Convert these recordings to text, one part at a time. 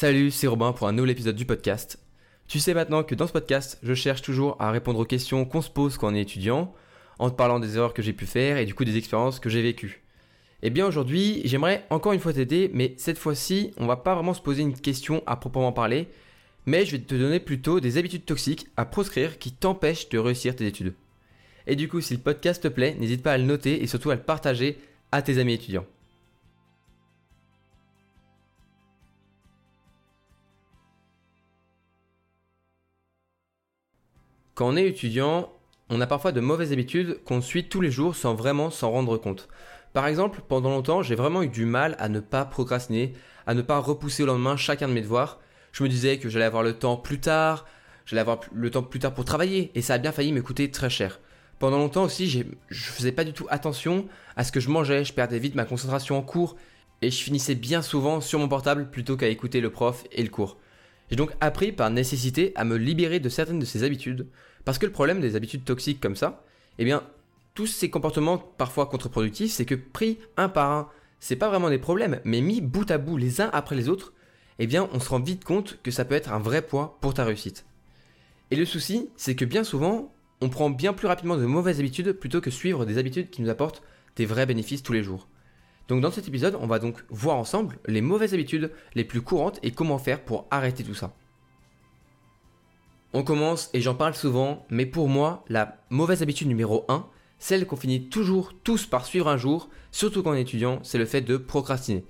Salut, c'est Robin pour un nouvel épisode du podcast. Tu sais maintenant que dans ce podcast, je cherche toujours à répondre aux questions qu'on se pose quand on est étudiant, en te parlant des erreurs que j'ai pu faire et du coup des expériences que j'ai vécues. Eh bien aujourd'hui, j'aimerais encore une fois t'aider, mais cette fois-ci, on va pas vraiment se poser une question à proprement parler, mais je vais te donner plutôt des habitudes toxiques à proscrire qui t'empêchent de réussir tes études. Et du coup, si le podcast te plaît, n'hésite pas à le noter et surtout à le partager à tes amis étudiants. Quand on est étudiant, on a parfois de mauvaises habitudes qu'on suit tous les jours sans vraiment s'en rendre compte. Par exemple, pendant longtemps, j'ai vraiment eu du mal à ne pas procrastiner, à ne pas repousser au lendemain chacun de mes devoirs. Je me disais que j'allais avoir le temps plus tard, j'allais avoir le temps plus tard pour travailler, et ça a bien failli me coûter très cher. Pendant longtemps aussi, je faisais pas du tout attention à ce que je mangeais, je perdais vite ma concentration en cours, et je finissais bien souvent sur mon portable plutôt qu'à écouter le prof et le cours. J'ai donc appris par nécessité à me libérer de certaines de ces habitudes, parce que le problème des habitudes toxiques comme ça, eh bien, tous ces comportements parfois contre-productifs, c'est que pris un par un, c'est pas vraiment des problèmes, mais mis bout à bout les uns après les autres, eh bien, on se rend vite compte que ça peut être un vrai poids pour ta réussite. Et le souci, c'est que bien souvent, on prend bien plus rapidement de mauvaises habitudes plutôt que suivre des habitudes qui nous apportent des vrais bénéfices tous les jours. Donc dans cet épisode, on va donc voir ensemble les mauvaises habitudes les plus courantes et comment faire pour arrêter tout ça. On commence, et j'en parle souvent, mais pour moi, la mauvaise habitude numéro 1, celle qu'on finit toujours tous par suivre un jour, surtout quand on est étudiant, c'est le fait de procrastiner.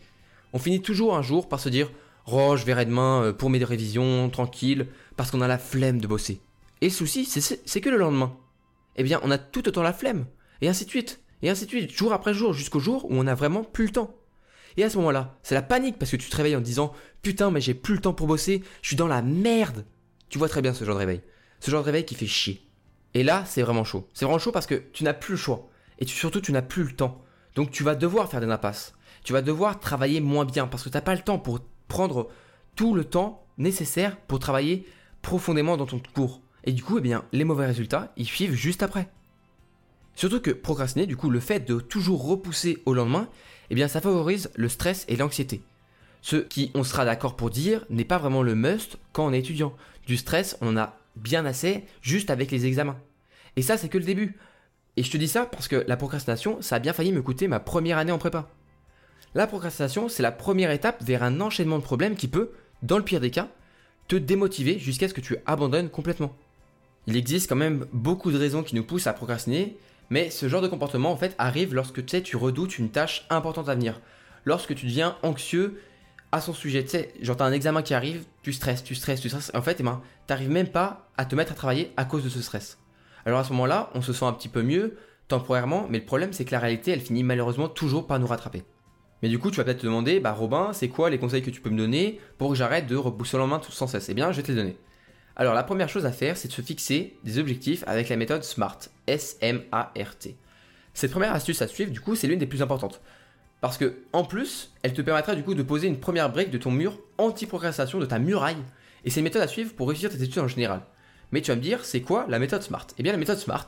On finit toujours un jour par se dire Oh, je verrai demain euh, pour mes révisions, tranquille, parce qu'on a la flemme de bosser. Et le souci, c'est que le lendemain. Eh bien, on a tout autant la flemme, et ainsi de suite. Et ainsi de suite, jour après jour, jusqu'au jour où on a vraiment plus le temps. Et à ce moment-là, c'est la panique parce que tu te réveilles en disant Putain, mais j'ai plus le temps pour bosser, je suis dans la merde. Tu vois très bien ce genre de réveil. Ce genre de réveil qui fait chier. Et là, c'est vraiment chaud. C'est vraiment chaud parce que tu n'as plus le choix. Et surtout, tu n'as plus le temps. Donc tu vas devoir faire des impasses. Tu vas devoir travailler moins bien parce que tu n'as pas le temps pour prendre tout le temps nécessaire pour travailler profondément dans ton cours. Et du coup, eh bien, les mauvais résultats, ils suivent juste après. Surtout que procrastiner, du coup, le fait de toujours repousser au lendemain, eh bien, ça favorise le stress et l'anxiété. Ce qui, on sera d'accord pour dire, n'est pas vraiment le must quand on est étudiant. Du stress, on en a bien assez juste avec les examens. Et ça, c'est que le début. Et je te dis ça parce que la procrastination, ça a bien failli me coûter ma première année en prépa. La procrastination, c'est la première étape vers un enchaînement de problèmes qui peut, dans le pire des cas, te démotiver jusqu'à ce que tu abandonnes complètement. Il existe quand même beaucoup de raisons qui nous poussent à procrastiner, mais ce genre de comportement en fait arrive lorsque tu sais, tu redoutes une tâche importante à venir. Lorsque tu deviens anxieux à son sujet, tu sais, un examen qui arrive, tu stresses, tu stresses, tu stresses. En fait, eh ben, t'arrives même pas à te mettre à travailler à cause de ce stress. Alors à ce moment-là, on se sent un petit peu mieux temporairement, mais le problème c'est que la réalité, elle finit malheureusement toujours par nous rattraper. Mais du coup, tu vas peut-être te demander, bah Robin, c'est quoi les conseils que tu peux me donner pour que j'arrête de repousser le lendemain sans cesse? Eh bien, je vais te les donner. Alors la première chose à faire, c'est de se fixer des objectifs avec la méthode SMART. S-M-A-R-T. Cette première astuce à suivre, du coup, c'est l'une des plus importantes. Parce que, en plus, elle te permettra du coup de poser une première brique de ton mur anti-procrastination, de ta muraille. Et c'est une méthode à suivre pour réussir tes études en général. Mais tu vas me dire, c'est quoi la méthode SMART Eh bien, la méthode SMART,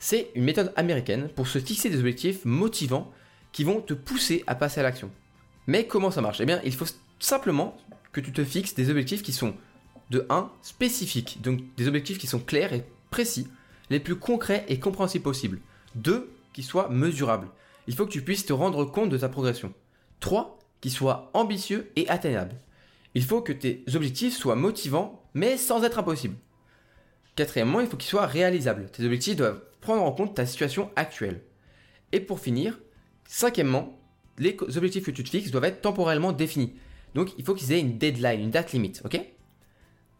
c'est une méthode américaine pour se fixer des objectifs motivants qui vont te pousser à passer à l'action. Mais comment ça marche? Eh bien, il faut simplement que tu te fixes des objectifs qui sont de 1 spécifiques, donc des objectifs qui sont clairs et précis, les plus concrets et compréhensibles possibles. 2 qui soient mesurables. Il faut que tu puisses te rendre compte de ta progression. 3 qui soient ambitieux et atteignables. Il faut que tes objectifs soient motivants mais sans être impossibles. Quatrièmement, il faut qu'ils soient réalisables. Tes objectifs doivent prendre en compte ta situation actuelle. Et pour finir, cinquièmement, les objectifs que tu te fixes doivent être temporellement définis. Donc il faut qu'ils aient une deadline, une date limite, ok?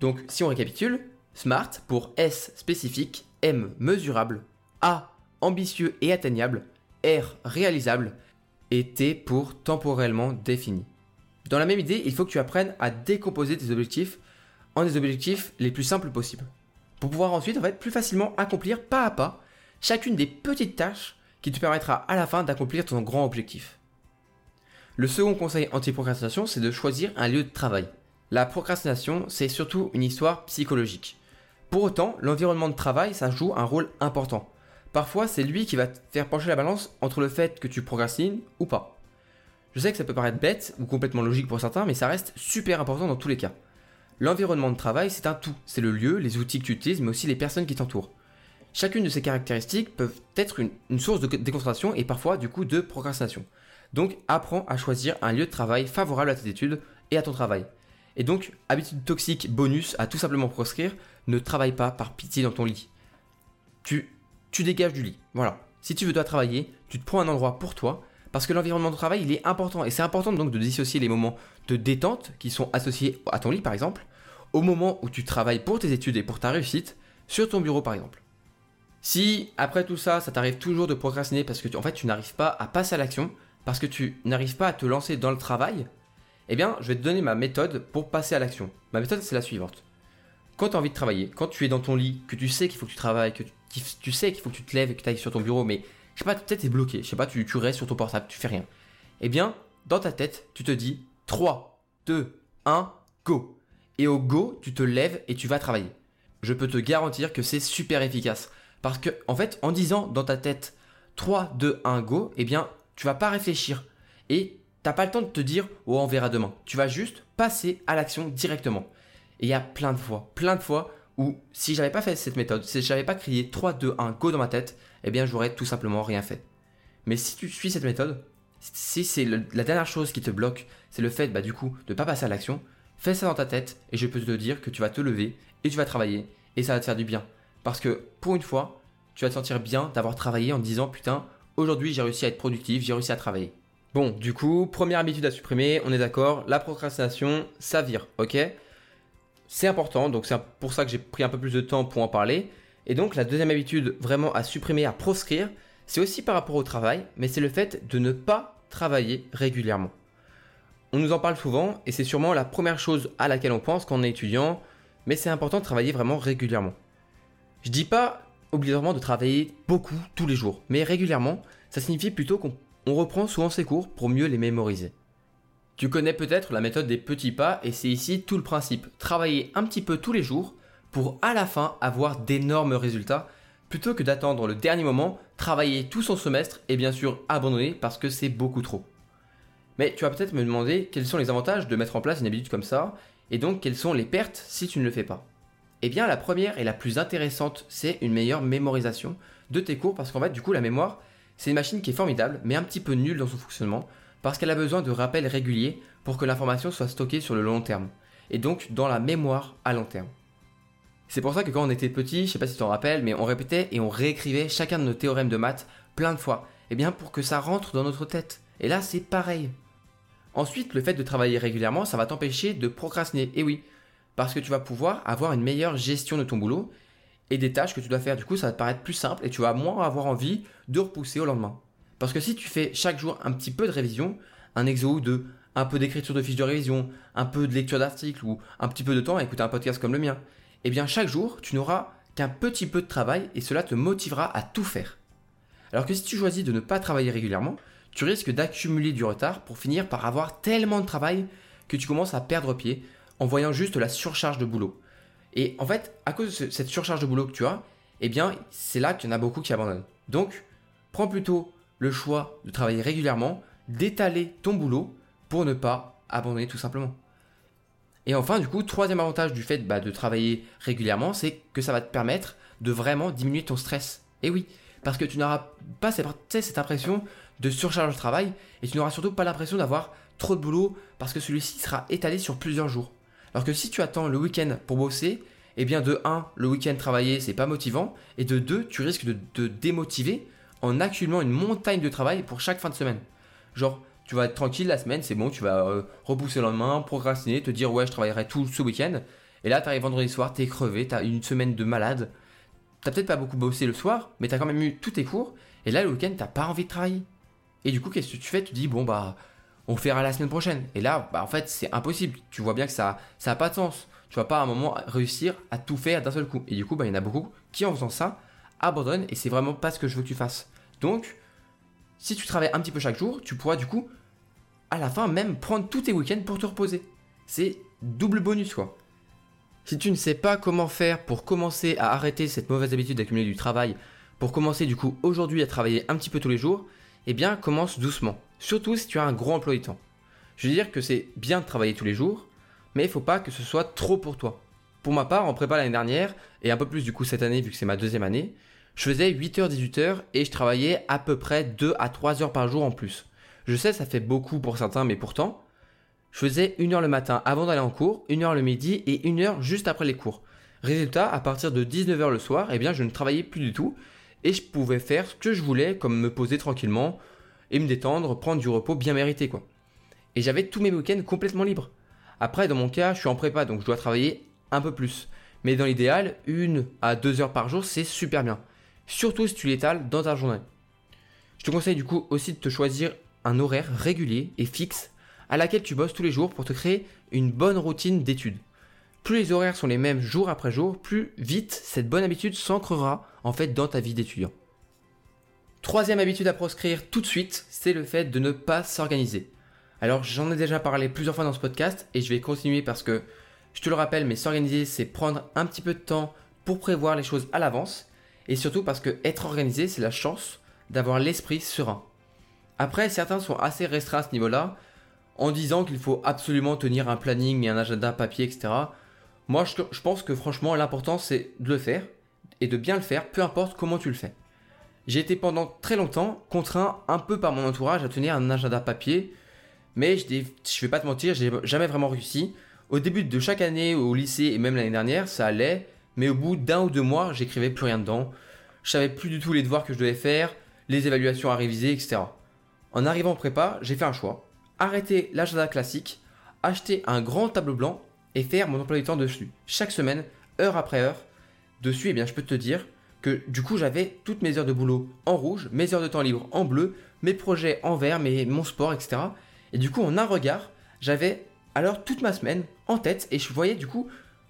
Donc si on récapitule, SMART pour S spécifique, M mesurable, A ambitieux et atteignable, R réalisable et T pour temporellement défini. Dans la même idée, il faut que tu apprennes à décomposer tes objectifs en des objectifs les plus simples possibles. Pour pouvoir ensuite en fait, plus facilement accomplir pas à pas chacune des petites tâches qui te permettra à la fin d'accomplir ton grand objectif. Le second conseil anti-procrastination, c'est de choisir un lieu de travail. La procrastination, c'est surtout une histoire psychologique. Pour autant, l'environnement de travail, ça joue un rôle important. Parfois, c'est lui qui va te faire pencher la balance entre le fait que tu procrastines ou pas. Je sais que ça peut paraître bête ou complètement logique pour certains, mais ça reste super important dans tous les cas. L'environnement de travail, c'est un tout. C'est le lieu, les outils que tu utilises, mais aussi les personnes qui t'entourent. Chacune de ces caractéristiques peuvent être une, source de déconcentration et parfois du coup de procrastination. Donc apprends à choisir un lieu de travail favorable à tes études et à ton travail. Et donc, habitude toxique bonus à tout simplement proscrire, ne travaille pas par pitié dans ton lit. Tu, tu dégages du lit. Voilà. Si tu veux travailler, tu te prends un endroit pour toi, parce que l'environnement de travail, il est important. Et c'est important donc de dissocier les moments de détente qui sont associés à ton lit par exemple, au moment où tu travailles pour tes études et pour ta réussite, sur ton bureau par exemple. Si après tout ça, ça t'arrive toujours de procrastiner parce que en fait tu n'arrives pas à passer à l'action, parce que tu n'arrives pas à te lancer dans le travail, eh bien je vais te donner ma méthode pour passer à l'action. Ma méthode c'est la suivante. Quand tu as envie de travailler, quand tu es dans ton lit, que tu sais qu'il faut que tu travailles, que tu, sais qu'il faut que tu te lèves et que tu ailles sur ton bureau, mais je sais pas, peut-être t'es bloqué, je sais pas, tu, tu restes sur ton portable, tu fais rien. Eh bien, dans ta tête, tu te dis 3, 2, 1, go. Et au go, tu te lèves et tu vas travailler. Je peux te garantir que c'est super efficace. Parce que, en fait, en disant dans ta tête 3, 2, 1, go, eh bien, tu vas pas réfléchir. Et t'as pas le temps de te dire, oh, on verra demain. Tu vas juste passer à l'action directement. Et il y a plein de fois, plein de fois où si j'avais pas fait cette méthode, si j'avais pas crié 3, 2, 1, go dans ma tête, eh bien, j'aurais tout simplement rien fait. Mais si tu suis cette méthode, si c'est la dernière chose qui te bloque, c'est le fait, bah, du coup, de pas passer à l'action, fais ça dans ta tête et je peux te dire que tu vas te lever et tu vas travailler et ça va te faire du bien. Parce que pour une fois, tu vas te sentir bien d'avoir travaillé en disant putain, aujourd'hui j'ai réussi à être productif, j'ai réussi à travailler. Bon, du coup, première habitude à supprimer, on est d'accord, la procrastination, ça vire, ok? C'est important, donc c'est pour ça que j'ai pris un peu plus de temps pour en parler. Et donc la deuxième habitude vraiment à supprimer, à proscrire, c'est aussi par rapport au travail, mais c'est le fait de ne pas travailler régulièrement. On nous en parle souvent et c'est sûrement la première chose à laquelle on pense quand on est étudiant, mais c'est important de travailler vraiment régulièrement. Je dis pas obligatoirement de travailler beaucoup tous les jours, mais régulièrement, ça signifie plutôt qu'on reprend souvent ses cours pour mieux les mémoriser. Tu connais peut-être la méthode des petits pas et c'est ici tout le principe. Travailler un petit peu tous les jours pour à la fin avoir d'énormes résultats plutôt que d'attendre le dernier moment, travailler tout son semestre et bien sûr abandonner parce que c'est beaucoup trop. Mais tu vas peut-être me demander quels sont les avantages de mettre en place une habitude comme ça et donc quelles sont les pertes si tu ne le fais pas. Eh bien, la première et la plus intéressante, c'est une meilleure mémorisation de tes cours parce qu'en fait, du coup, la mémoire, c'est une machine qui est formidable, mais un petit peu nulle dans son fonctionnement parce qu'elle a besoin de rappels réguliers pour que l'information soit stockée sur le long terme et donc dans la mémoire à long terme. C'est pour ça que quand on était petit, je sais pas si tu t'en rappelles, mais on répétait et on réécrivait chacun de nos théorèmes de maths plein de fois. Eh bien, pour que ça rentre dans notre tête. Et là, c'est pareil. Ensuite, le fait de travailler régulièrement, ça va t'empêcher de procrastiner. Et oui, parce que tu vas pouvoir avoir une meilleure gestion de ton boulot et des tâches que tu dois faire. Du coup, ça va te paraître plus simple et tu vas moins avoir envie de repousser au lendemain. Parce que si tu fais chaque jour un petit peu de révision, un exo ou deux, un peu d'écriture de fiches de révision, un peu de lecture d'articles ou un petit peu de temps à écouter un podcast comme le mien, eh bien chaque jour, tu n'auras qu'un petit peu de travail et cela te motivera à tout faire. Alors que si tu choisis de ne pas travailler régulièrement, tu risques d'accumuler du retard pour finir par avoir tellement de travail que tu commences à perdre pied en voyant juste la surcharge de boulot. Et en fait, à cause de cette surcharge de boulot que tu as, eh bien, c'est là qu'il y en a beaucoup qui abandonnent. Donc, prends plutôt le choix de travailler régulièrement, d'étaler ton boulot pour ne pas abandonner tout simplement. Et enfin, du coup, troisième avantage du fait bah, de travailler régulièrement, c'est que ça va te permettre de vraiment diminuer ton stress. Et oui, parce que tu n'auras pas cette, cette impression de surcharge de travail et tu n'auras surtout pas l'impression d'avoir trop de boulot parce que celui-ci sera étalé sur plusieurs jours. Alors que si tu attends le week-end pour bosser, eh bien de 1, le week-end travailler, c'est pas motivant, et de 2, tu risques de te démotiver en accumulant une montagne de travail pour chaque fin de semaine. Genre, tu vas être tranquille la semaine, c'est bon, tu vas euh, repousser le lendemain, procrastiner, te dire ouais, je travaillerai tout ce week-end. Et là, tu arrives vendredi soir, t'es crevé, t'as une semaine de malade. T'as peut-être pas beaucoup bossé le soir, mais t'as quand même eu tous tes cours. Et là, le week-end, t'as pas envie de travailler. Et du coup, qu'est-ce que tu fais? Tu dis bon bah on fera la semaine prochaine. Et là, bah, en fait, c'est impossible. Tu vois bien que ça n'a pas de sens. Tu vas pas à un moment réussir à tout faire d'un seul coup. Et du coup, bah, il y en a beaucoup qui, en faisant ça, abandonnent et c'est vraiment pas ce que je veux que tu fasses. Donc, si tu travailles un petit peu chaque jour, tu pourras du coup, à la fin, même prendre tous tes week-ends pour te reposer. C'est double bonus, quoi. Si tu ne sais pas comment faire pour commencer à arrêter cette mauvaise habitude d'accumuler du travail, pour commencer du coup aujourd'hui à travailler un petit peu tous les jours, eh bien commence doucement surtout si tu as un gros emploi du temps. Je veux dire que c'est bien de travailler tous les jours, mais il faut pas que ce soit trop pour toi. Pour ma part, en prépa l'année dernière, et un peu plus du coup cette année vu que c'est ma deuxième année, je faisais 8h-18h et je travaillais à peu près 2 à 3 heures par jour en plus. Je sais, ça fait beaucoup pour certains, mais pourtant, je faisais 1 heure le matin avant d'aller en cours, 1 heure le midi et 1 heure juste après les cours. Résultat, à partir de 19h le soir, eh bien, je ne travaillais plus du tout et je pouvais faire ce que je voulais, comme me poser tranquillement et me détendre, prendre du repos bien mérité, quoi. Et j'avais tous mes week-ends complètement libres. Après, dans mon cas, je suis en prépa, donc je dois travailler un peu plus. Mais dans l'idéal, une à deux heures par jour, c'est super bien. Surtout si tu l'étales dans ta journée. Je te conseille du coup aussi de te choisir un horaire régulier et fixe à laquelle tu bosses tous les jours pour te créer une bonne routine d'études. Plus les horaires sont les mêmes jour après jour, plus vite cette bonne habitude s'ancrera en fait dans ta vie d'étudiant. Troisième habitude à proscrire tout de suite, c'est le fait de ne pas s'organiser. Alors j'en ai déjà parlé plusieurs fois dans ce podcast et je vais continuer parce que je te le rappelle, mais s'organiser, c'est prendre un petit peu de temps pour prévoir les choses à l'avance et surtout parce que être organisé, c'est la chance d'avoir l'esprit serein. Après, certains sont assez restreints à ce niveau-là en disant qu'il faut absolument tenir un planning et un agenda papier, etc. Moi, je, pense que franchement, l'important, c'est de le faire et de bien le faire, peu importe comment tu le fais. J'ai été pendant très longtemps contraint un peu par mon entourage à tenir un agenda papier, mais je, je vais pas te mentir, j'ai jamais vraiment réussi. Au début de chaque année au lycée et même l'année dernière, ça allait, mais au bout d'un ou deux mois, j'écrivais plus rien dedans. Je savais plus du tout les devoirs que je devais faire, les évaluations à réviser, etc. En arrivant en prépa, j'ai fait un choix. Arrêter l'agenda classique, acheter un grand tableau blanc et faire mon emploi du temps dessus. Chaque semaine, heure après heure, dessus, eh bien, je peux te dire que du coup, j'avais toutes mes heures de boulot en rouge, mes heures de temps libre en bleu, mes projets en vert, mes, mon sport, etc. Et du coup, en un regard, j'avais alors toute ma semaine en tête et je voyais du coup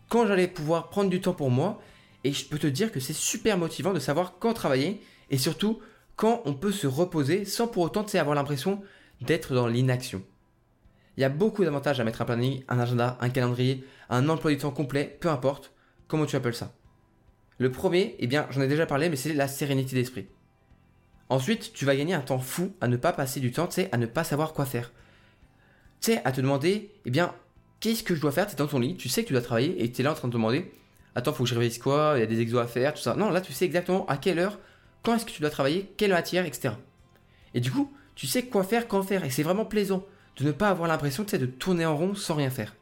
quand j'allais pouvoir prendre du temps pour moi. Et je peux te dire que c'est super motivant de savoir quand travailler et surtout quand on peut se reposer sans pour autant avoir l'impression d'être dans l'inaction. Il y a beaucoup d'avantages à mettre un planning, un agenda, un calendrier, un emploi du temps complet, peu importe comment tu appelles ça? Le premier, eh bien, j'en ai déjà parlé, mais c'est la sérénité d'esprit. Ensuite, tu vas gagner un temps fou à ne pas passer du temps, tu sais, à ne pas savoir quoi faire. Tu sais, à te demander, eh bien, qu'est-ce que je dois faire? Tu es dans ton lit, tu sais que tu dois travailler et tu es là en train de te demander Attends, faut que je révise quoi? Il y a des exos à faire, tout ça. Non, là, tu sais exactement à quelle heure, quand est-ce que tu dois travailler, quelle matière, etc. Et du coup, tu sais quoi faire, quand faire. Et c'est vraiment plaisant de ne pas avoir l'impression de tourner en rond sans rien faire.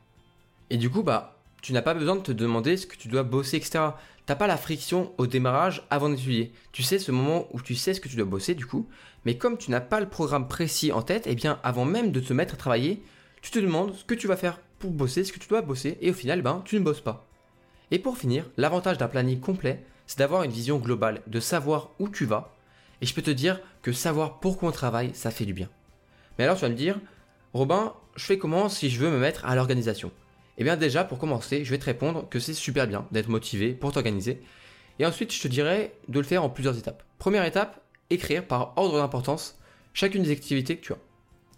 Et du coup, bah, tu n'as pas besoin de te demander ce que tu dois bosser, etc. T'as pas la friction au démarrage avant d'étudier. Tu sais ce moment où tu sais ce que tu dois bosser du coup, mais comme tu n'as pas le programme précis en tête, eh bien avant même de te mettre à travailler, tu te demandes ce que tu vas faire pour bosser, ce que tu dois bosser, et au final, ben, tu ne bosses pas. Et pour finir, l'avantage d'un planning complet, c'est d'avoir une vision globale, de savoir où tu vas, et je peux te dire que savoir pourquoi on travaille, ça fait du bien. Mais alors tu vas me dire, Robin, je fais comment si je veux me mettre à l'organisation? Eh bien déjà, pour commencer, je vais te répondre que c'est super bien d'être motivé pour t'organiser. Et ensuite, je te dirais de le faire en plusieurs étapes. Première étape, écrire par ordre d'importance chacune des activités que tu as.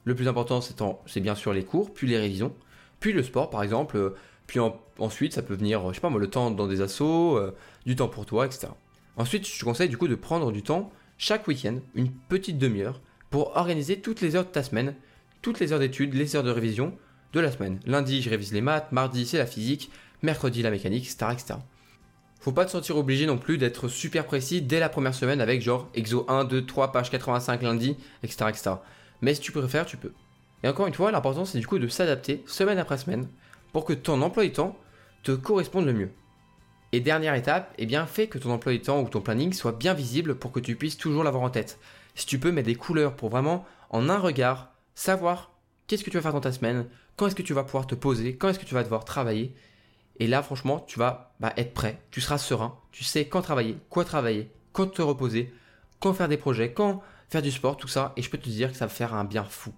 Le plus important, c'est bien sûr les cours, puis les révisions, puis le sport par exemple, euh, puis ensuite ça peut venir, je sais pas le temps dans des assos, euh, du temps pour toi, etc. Ensuite, je te conseille du coup de prendre du temps chaque week-end, une petite demi-heure, pour organiser toutes les heures de ta semaine, toutes les heures d'études, les heures de révision de la semaine. Lundi, je révise les maths, mardi, c'est la physique, mercredi, la mécanique, etc. etc. Faut pas te sentir obligé non plus d'être super précis dès la première semaine avec genre exo 1, 2, 3, page 85 lundi, etc. etc. Mais si tu préfères, tu peux. Et encore une fois, l'important c'est du coup de s'adapter semaine après semaine pour que ton emploi du temps te corresponde le mieux. Et dernière étape, eh bien, fais que ton emploi du temps ou ton planning soit bien visible pour que tu puisses toujours l'avoir en tête. Si tu peux mettre des couleurs pour vraiment, en un regard, savoir qu'est-ce que tu vas faire dans ta semaine, quand est-ce que tu vas pouvoir te poser, quand est-ce que tu vas devoir travailler? Et là, franchement, tu vas bah, être prêt, tu seras serein, tu sais quand travailler, quoi travailler, quand te reposer, quand faire des projets, quand faire du sport, tout ça, et je peux te dire que ça va faire un bien fou.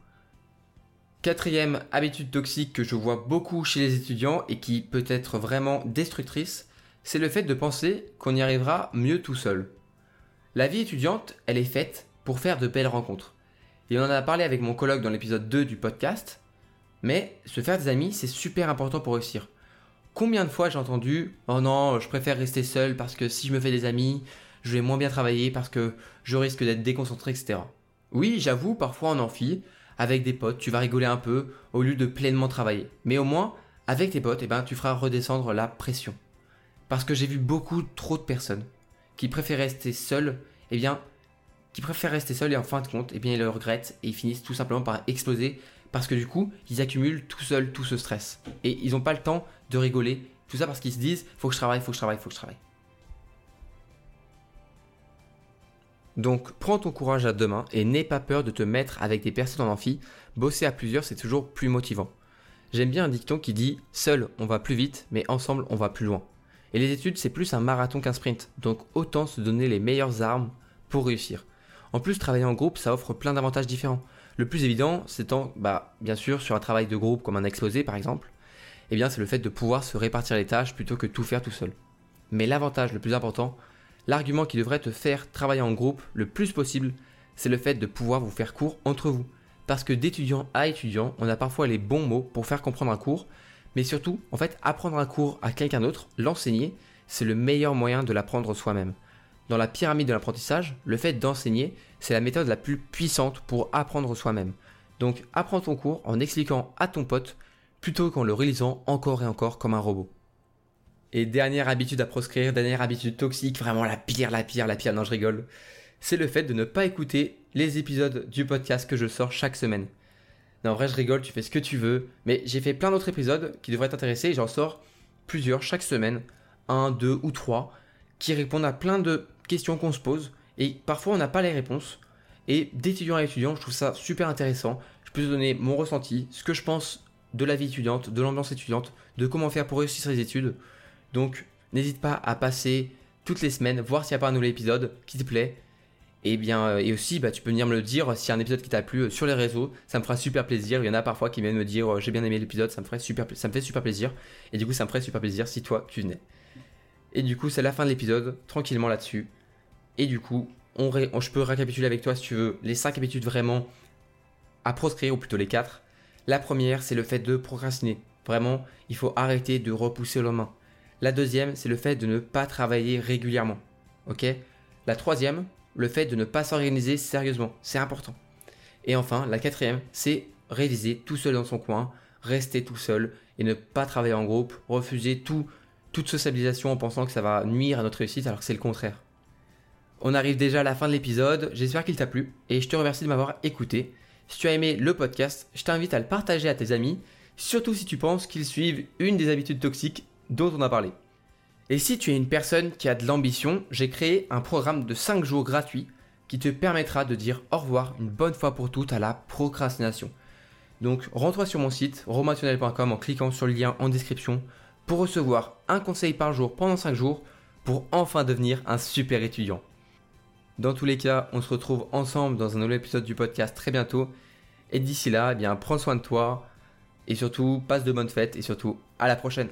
Quatrième habitude toxique que je vois beaucoup chez les étudiants et qui peut être vraiment destructrice, c'est le fait de penser qu'on y arrivera mieux tout seul. La vie étudiante, elle est faite pour faire de belles rencontres. Et on en a parlé avec mon colloque dans l'épisode 2 du podcast, mais se faire des amis, c'est super important pour réussir. Combien de fois j'ai entendu Oh non, je préfère rester seul parce que si je me fais des amis, je vais moins bien travailler parce que je risque d'être déconcentré, etc. Oui, j'avoue, parfois en amphi, avec des potes, tu vas rigoler un peu au lieu de pleinement travailler. Mais au moins, avec tes potes, eh ben, tu feras redescendre la pression. Parce que j'ai vu beaucoup trop de personnes qui préfèrent rester seules, eh bien, qui préfèrent rester seuls et en fin de compte, eh bien, ils le regrettent et ils finissent tout simplement par exploser parce que du coup, ils accumulent tout seuls tout ce stress. Et ils n'ont pas le temps de rigoler. Tout ça parce qu'ils se disent, faut que je travaille, faut que je travaille, faut que je travaille. Donc prends ton courage à deux mains et n'aie pas peur de te mettre avec des personnes en amphi. Bosser à plusieurs, c'est toujours plus motivant. J'aime bien un dicton qui dit Seul on va plus vite, mais ensemble on va plus loin. Et les études, c'est plus un marathon qu'un sprint, donc autant se donner les meilleures armes pour réussir. En plus, travailler en groupe, ça offre plein d'avantages différents. Le plus évident, c'est bah, bien sûr, sur un travail de groupe comme un exposé par exemple, eh bien, c'est le fait de pouvoir se répartir les tâches plutôt que tout faire tout seul. Mais l'avantage le plus important, L'argument qui devrait te faire travailler en groupe le plus possible, c'est le fait de pouvoir vous faire cours entre vous. Parce que d'étudiant à étudiant, on a parfois les bons mots pour faire comprendre un cours, mais surtout, en fait, apprendre un cours à quelqu'un d'autre, l'enseigner, c'est le meilleur moyen de l'apprendre soi-même. Dans la pyramide de l'apprentissage, le fait d'enseigner, c'est la méthode la plus puissante pour apprendre soi-même. Donc apprends ton cours en expliquant à ton pote plutôt qu'en le réalisant encore et encore comme un robot. Et dernière habitude à proscrire, dernière habitude toxique, vraiment la pire, la pire, la pire, non je rigole, c'est le fait de ne pas écouter les épisodes du podcast que je sors chaque semaine. Non, en vrai, je rigole, tu fais ce que tu veux, mais j'ai fait plein d'autres épisodes qui devraient t'intéresser et j'en sors plusieurs chaque semaine, un, deux ou trois, qui répondent à plein de questions qu'on se pose et parfois on n'a pas les réponses. Et d'étudiant à étudiant, je trouve ça super intéressant. Je peux te donner mon ressenti, ce que je pense de la vie étudiante, de l'ambiance étudiante, de comment faire pour réussir ses études. Donc, n'hésite pas à passer toutes les semaines, voir s'il n'y a pas un nouvel épisode qui te plaît. Et bien, euh, et aussi, bah, tu peux venir me le dire s'il y a un épisode qui t'a plu euh, sur les réseaux. Ça me fera super plaisir. Il y en a parfois qui viennent me dire euh, j'ai bien aimé l'épisode, ça me ferait ça me fait super plaisir. Et du coup, ça me ferait super plaisir si toi tu venais. Et du coup, c'est la fin de l'épisode, tranquillement là-dessus. Et du coup, on, je peux récapituler avec toi si tu veux les 5 habitudes vraiment à proscrire, ou plutôt les 4. La première, c'est le fait de procrastiner. Vraiment, il faut arrêter de repousser au lendemain. La deuxième, c'est le fait de ne pas travailler régulièrement. La troisième, le fait de ne pas s'organiser sérieusement. C'est important. Et enfin, la quatrième, c'est réaliser tout seul dans son coin, rester tout seul et ne pas travailler en groupe, refuser tout, toute socialisation en pensant que ça va nuire à notre réussite alors que c'est le contraire. On arrive déjà à la fin de l'épisode, j'espère qu'il t'a plu et je te remercie de m'avoir écouté. Si tu as aimé le podcast, je t'invite à le partager à tes amis, surtout si tu penses qu'ils suivent une des habitudes toxiques dont on a parlé. Et si tu es une personne qui a de l'ambition, j'ai créé un programme de 5 jours gratuit qui te permettra de dire au revoir une bonne fois pour toutes à la procrastination. Donc rends-toi sur mon site romationnel.com en cliquant sur le lien en description pour recevoir un conseil par jour pendant 5 jours pour enfin devenir un super étudiant. Dans tous les cas, on se retrouve ensemble dans un nouvel épisode du podcast très bientôt. Et d'ici là, eh prends soin de toi et surtout passe de bonnes fêtes et surtout à la prochaine.